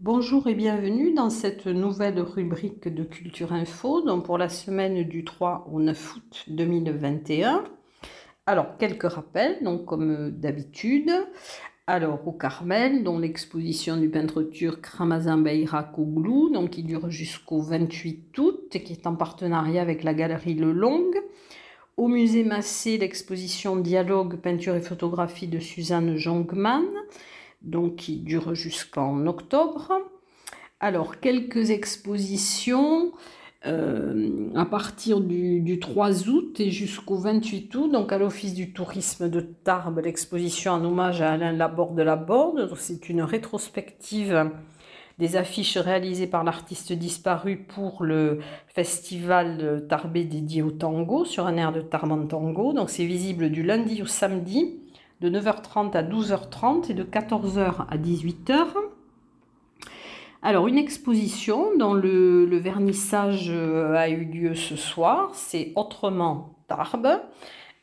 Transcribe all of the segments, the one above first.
Bonjour et bienvenue dans cette nouvelle rubrique de Culture Info, donc pour la semaine du 3 au 9 août 2021. Alors, quelques rappels, donc comme d'habitude. Alors, au Carmel, dont l'exposition du peintre turc Ramazan Beyrakoglu, donc qui dure jusqu'au 28 août qui est en partenariat avec la galerie Le Long. Au musée Massé, l'exposition Dialogue, peinture et photographie de Suzanne Jongman, donc qui dure jusqu'en octobre. Alors, quelques expositions. Euh, à partir du, 3 août et jusqu'au 28 août, donc à l'Office du tourisme de Tarbes, l'exposition en hommage à Alain Laborde de la Borde. C'est une rétrospective des affiches réalisées par l'artiste disparu pour le festival Tarbé dédié au tango sur un air de Tarbes en tango. Donc c'est visible du lundi au samedi de 9h30 à 12h30 et de 14h à 18h. Alors, une exposition dont le, vernissage euh, a eu lieu ce soir, c'est Autrement Tarbes.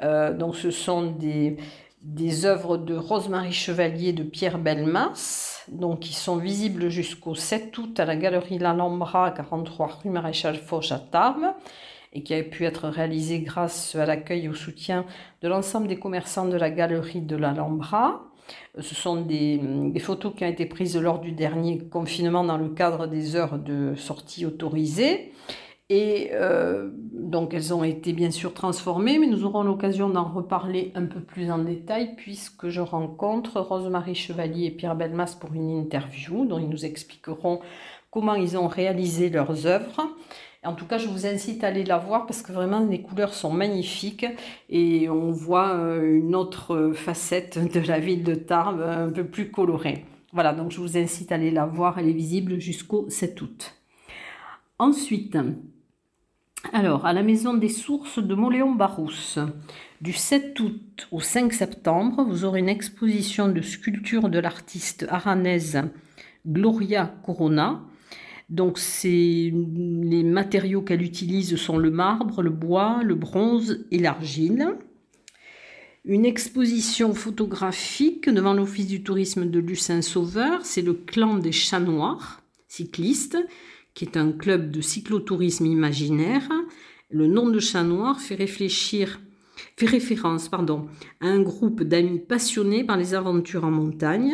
Euh, donc, ce sont des, des œuvres de Rosemary Chevalier de Pierre Belmas, donc qui sont visibles jusqu'au 7 août à la galerie L'Alhambra, 43 rue Maréchal Foch à Tarbes, et qui a pu être réalisée grâce à l'accueil et au soutien de l'ensemble des commerçants de la galerie de l'Alhambra. Ce sont des, photos qui ont été prises lors du dernier confinement dans le cadre des heures de sortie autorisées. Et euh, donc elles ont été bien sûr transformées, mais nous aurons l'occasion d'en reparler un peu plus en détail puisque je rencontre Rosemarie Chevalier et Pierre Belmas pour une interview dont ils nous expliqueront comment ils ont réalisé leurs œuvres. En tout cas, je vous incite à aller la voir parce que vraiment les couleurs sont magnifiques et on voit euh, une autre facette de la ville de Tarbes un peu plus colorée. Voilà, donc je vous incite à aller la voir, elle est visible jusqu'au 7 août. Ensuite, alors à la Maison des Sources de Moléon-Barousse, du 7 août au 5 septembre, vous aurez une exposition de sculpture de l'artiste aranaise Gloria Corona donc les matériaux qu'elle utilise sont le marbre, le bois, le bronze et l'argile. Une exposition photographique devant l'Office du tourisme de Lucin-Sauveur, c'est le clan des chats noirs cyclistes, qui est un club de cyclotourisme imaginaire. Le nom de chat noir fait réfléchir fait référence à un groupe d'amis passionnés par les aventures en montagne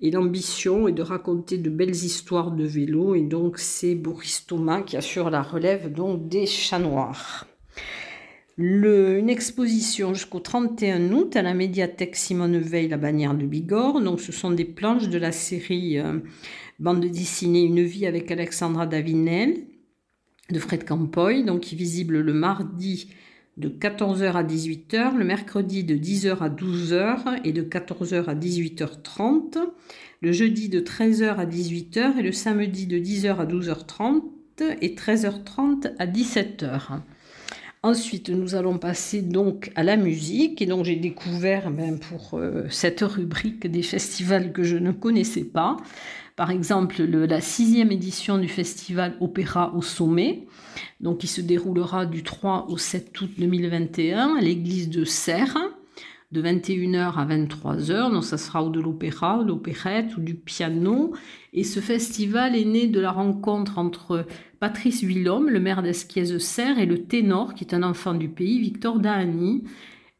et l'ambition est de raconter de belles histoires de vélo. Et donc, c'est Boris Thomas qui assure la relève donc, des chats noirs. une exposition jusqu'au 31 août à la médiathèque Simone Veil, la bannière de Bigorre. Donc, ce sont des planches de la série euh, bande dessinée Une vie avec Alexandra Davinel de Fred Campoy, donc visible le mardi de 14h à 18h, le mercredi de 10h à 12h et de 14h à 18h30, le jeudi de 13h à 18h et le samedi de 10h à 12h30 et 13h30 à 17h. Ensuite, nous allons passer donc à la musique. Et donc, j'ai découvert ben, pour euh, cette rubrique des festivals que je ne connaissais pas. Par exemple, la sixième édition du festival Opéra au Sommet, donc qui se déroulera du 3 au 7 août 2021 à l'église de Serres, de 21h à 23h. Donc ça sera ou de l'opéra, de l'opérette ou du piano. Et ce festival est né de la rencontre entre Patrice Villhomme, le maire d'Esquiez-Serres, et le ténor, qui est un enfant du pays, Victor Dahani.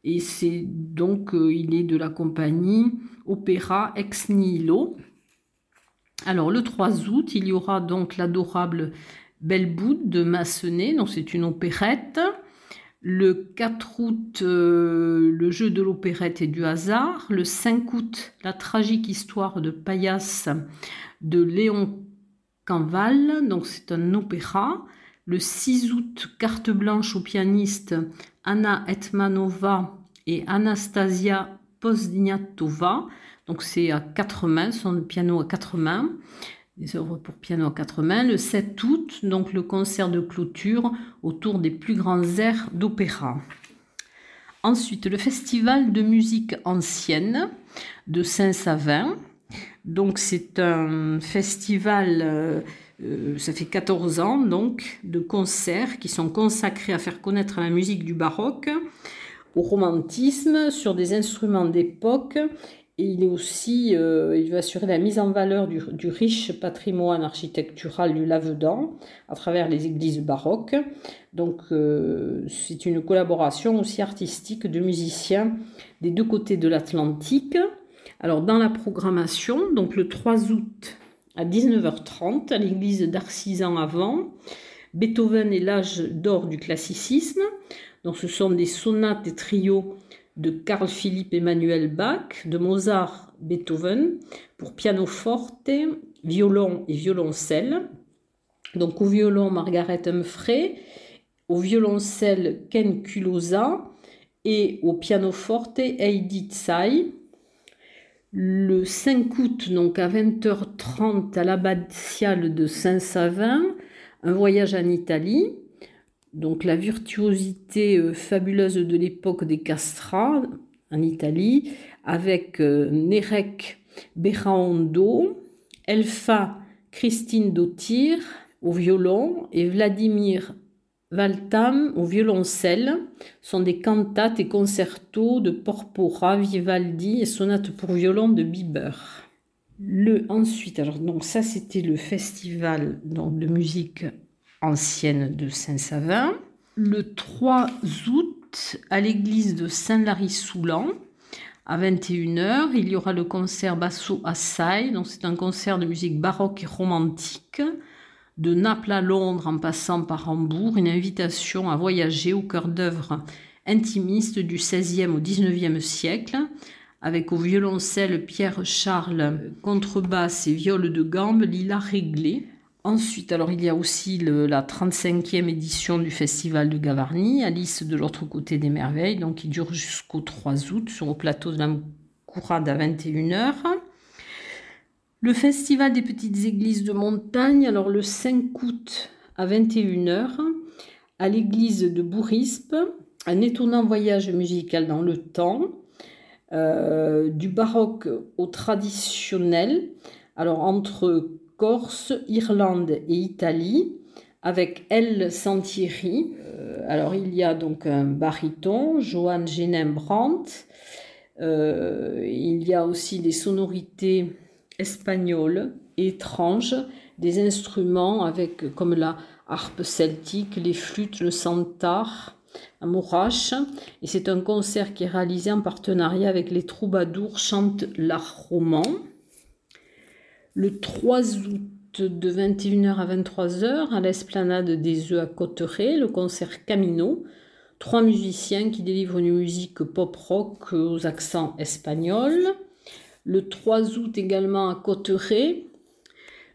Et c'est donc, euh, il est de la compagnie Opéra Ex Nihilo. Alors le 3 août, il y aura donc l'adorable Belle Boute de Massenet, donc c'est une opérette. Le 4 août, euh, le jeu de l'opérette et du hasard. Le 5 août, la tragique histoire de Paillasse de Léon Canval, donc c'est un opéra. Le 6 août, carte blanche aux pianistes Anna Etmanova et Anastasia Pozdniatova. Donc c'est à quatre mains, son piano à quatre mains, des œuvres pour piano à quatre mains. Le 7 août, donc le concert de clôture autour des plus grands airs d'opéra. Ensuite, le festival de musique ancienne de Saint-Savin. Donc c'est un festival, euh, euh, ça fait 14 ans donc, de concerts qui sont consacrés à faire connaître la musique du baroque au romantisme sur des instruments d'époque il est aussi, euh, il veut assurer la mise en valeur du, riche patrimoine architectural du Lavedan à travers les églises baroques. Donc euh, c'est une collaboration aussi artistique de musiciens des deux côtés de l'Atlantique. Alors dans la programmation, donc le 3 août à 19h30 à l'église d'Arcisan avant, Beethoven et l'âge d'or du classicisme. Donc ce sont des sonates et trios de Carl Philipp Emmanuel Bach, de Mozart Beethoven, pour piano forte, violon et violoncelle. Donc au violon Margaret Humphrey, au violoncelle Ken Kulosa et au pianoforte Heidi Tsai. Le 5 août, donc à 20h30 à l'abbatiale de Saint-Savin, un voyage en Italie donc la virtuosité euh, fabuleuse de l'époque des castras en Italie, avec euh, Nerek Berraondo, Elfa Christine Dottir au violon et Vladimir Valtam au violoncelle sont des cantates et concertos de Porpora, Vivaldi et sonates pour violon de Bieber. Le ensuite, alors donc ça c'était le festival donc, de musique ancienne de Saint-Savin. Le 3 août, à l'église de Saint-Lary-Soulan, à 21h, il y aura le concert Basso Assai. Donc c'est un concert de musique baroque et romantique de Naples à Londres en passant par Hambourg, une invitation à voyager au cœur d'œuvre intimiste du XVIe au XIXe siècle, avec au violoncelle Pierre Charles, contrebasse et viol de gambe Lila Réglé, Ensuite, alors il y a aussi la 35e édition du Festival de Gavarnie, Alice de l'autre côté des merveilles, donc qui dure jusqu'au 3 août sur le plateau de la Courade à 21h. Le Festival des petites églises de montagne, alors le 5 août à 21h, à l'église de Bourispe, un étonnant voyage musical dans le temps, euh, du baroque au traditionnel, alors entre Corse, Irlande et Italie, avec Elle Santieri. Euh, alors il y a donc un baryton, Johan Genem Brandt. Euh, il y a aussi des sonorités espagnoles, étranges, des instruments avec comme la harpe celtique, les flûtes, le santar, un mourache. Et c'est un concert qui est réalisé en partenariat avec les troubadours chantent l'art roman. Le 3 août de 21h à 23h à l'esplanade des œufs à Cotteret, le concert Camino. Trois musiciens qui délivrent une musique pop-rock aux accents espagnols. Le 3 août également à Cotteret,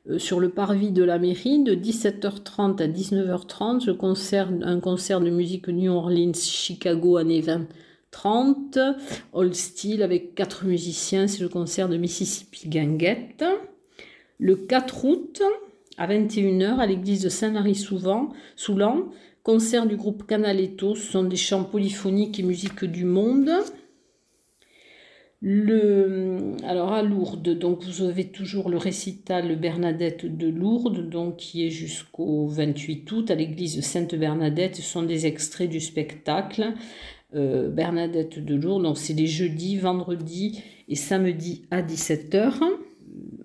euh, sur le parvis de la mairie, de 17h30 à 19h30, le concert, un concert de musique New Orleans, Chicago, années 20. 30, Old Steel avec quatre musiciens, c'est le concert de Mississippi Ganguette. Le 4 août, à 21h, à l'église de Saint-Lary-Soulan, concert du groupe Canaletto, ce sont des chants polyphoniques et musique du monde. Le, alors à Lourdes, donc vous avez toujours le récital Bernadette de Lourdes, donc qui est jusqu'au 28 août à l'église Sainte-Bernadette. Ce sont des extraits du spectacle euh, Bernadette de Lourdes. Donc c'est les jeudis, vendredis et samedis à 17h.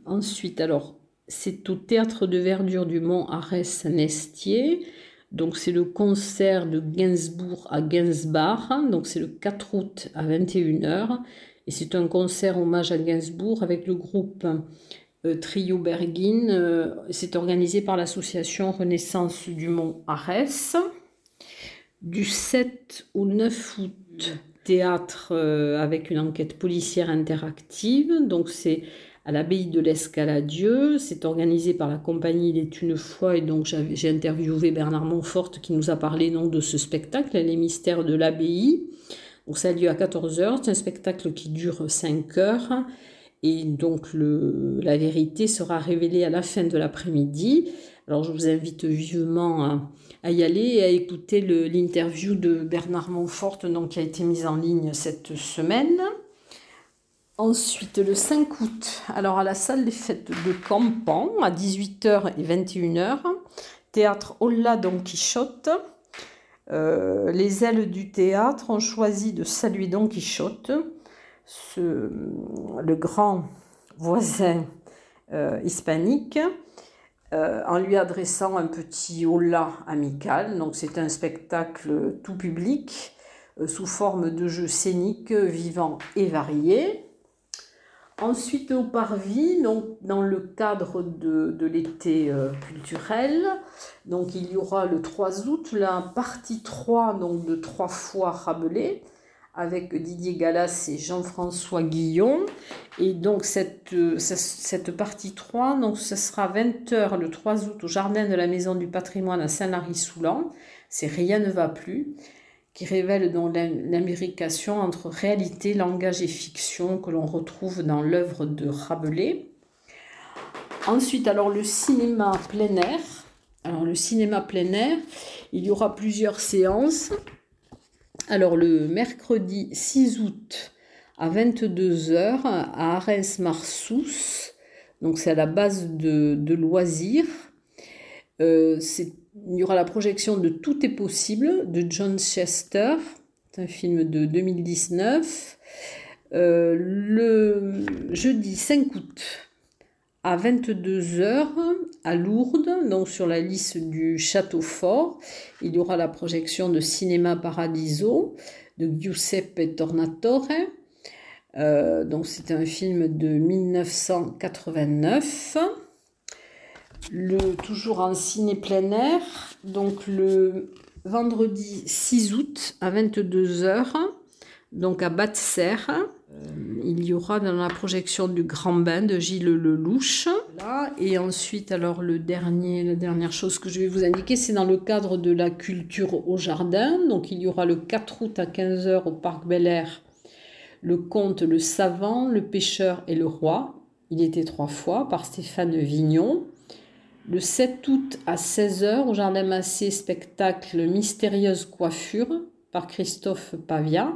Ensuite, alors, c'est au théâtre de verdure du Mont Arès-Nestier. Donc, c'est le concert de Gainsbourg à Gainsbach. Donc, c'est le 4 août à 21h. Et c'est un concert hommage à Gainsbourg avec le groupe euh, Trio Bergin. Euh, c'est organisé par l'association Renaissance du Mont Arès. Du 7 au 9 août, théâtre euh, avec une enquête policière interactive. Donc, c'est à l'abbaye de l'Escaladieu. C'est organisé par la compagnie Il est une fois et donc j'ai interviewé Bernard Montfort qui nous a parlé donc, de ce spectacle, Les mystères de l'abbaye. Donc ça a lieu à 14h, c'est un spectacle qui dure 5 heures et donc la vérité sera révélée à la fin de l'après-midi. Alors je vous invite vivement à, à y aller et à écouter l'interview de Bernard Montfort donc, qui a été mise en ligne cette semaine. Ensuite, le 5 août, alors à la salle des fêtes de Campan, à 18h et 21h, théâtre Olla Don Quichotte. les ailes du théâtre ont choisi de saluer Don Quichotte, le grand voisin hispanique, en lui adressant un petit hola amical. Donc c'est un spectacle tout public sous forme de jeu scénique vivant et varié. Ensuite, au Parvis, donc, dans le cadre de, l'été euh, culturel, donc, il y aura le 3 août la partie 3 donc, de trois fois Rabelais avec Didier Gallas et Jean-François Guillon. Et donc cette, euh, cette partie 3, donc, ce sera 20h le 3 août au Jardin de la Maison du Patrimoine à Saint-Lary-Soulan. C'est Rien ne va plus qui révèle donc l'américation entre réalité, langage et fiction que l'on retrouve dans l'œuvre de Rabelais. Ensuite, alors le cinéma plein air. Alors le cinéma plein air, il y aura plusieurs séances. Alors le mercredi 6 août à 22h à Arès-Marsous, donc c'est à la base de, loisirs. Euh, c'est il y aura la projection de Tout est possible de John Chester, c'est un film de 2019. Euh, le jeudi 5 août à 22h à Lourdes, donc sur la liste du Château Fort, il y aura la projection de Cinéma Paradiso de Giuseppe Tornatore. Euh, donc c'est un film de 1989 le, toujours en ciné plein air, donc le vendredi 6 août à 22h, donc à Batser. Euh, il y aura dans la projection du Grand Bain de Gilles Lelouch. Là, et ensuite, alors le dernier, la dernière chose que je vais vous indiquer, c'est dans le cadre de la culture au jardin. Donc il y aura le 4 août à 15h au Parc Bel Air le conte Le Savant, le Pêcheur et le Roi. Il était trois fois par Stéphane Vignon. Le 7 août à 16h au Jardin Massé, spectacle Mystérieuse coiffure par Christophe Pavia.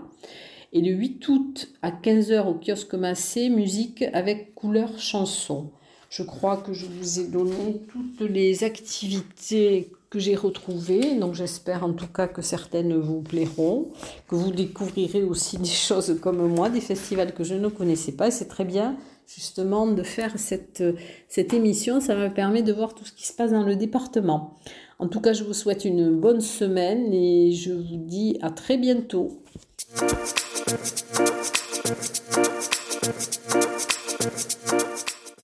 Et le 8 août à 15h au kiosque Massé, musique avec couleur chanson. Je crois que je vous ai donné toutes les activités que j'ai retrouvées. Donc j'espère en tout cas que certaines vous plairont, que vous découvrirez aussi des choses comme moi, des festivals que je ne connaissais pas. C'est très bien justement de faire cette, cette émission. Ça me permet de voir tout ce qui se passe dans le département. En tout cas, je vous souhaite une bonne semaine et je vous dis à très bientôt.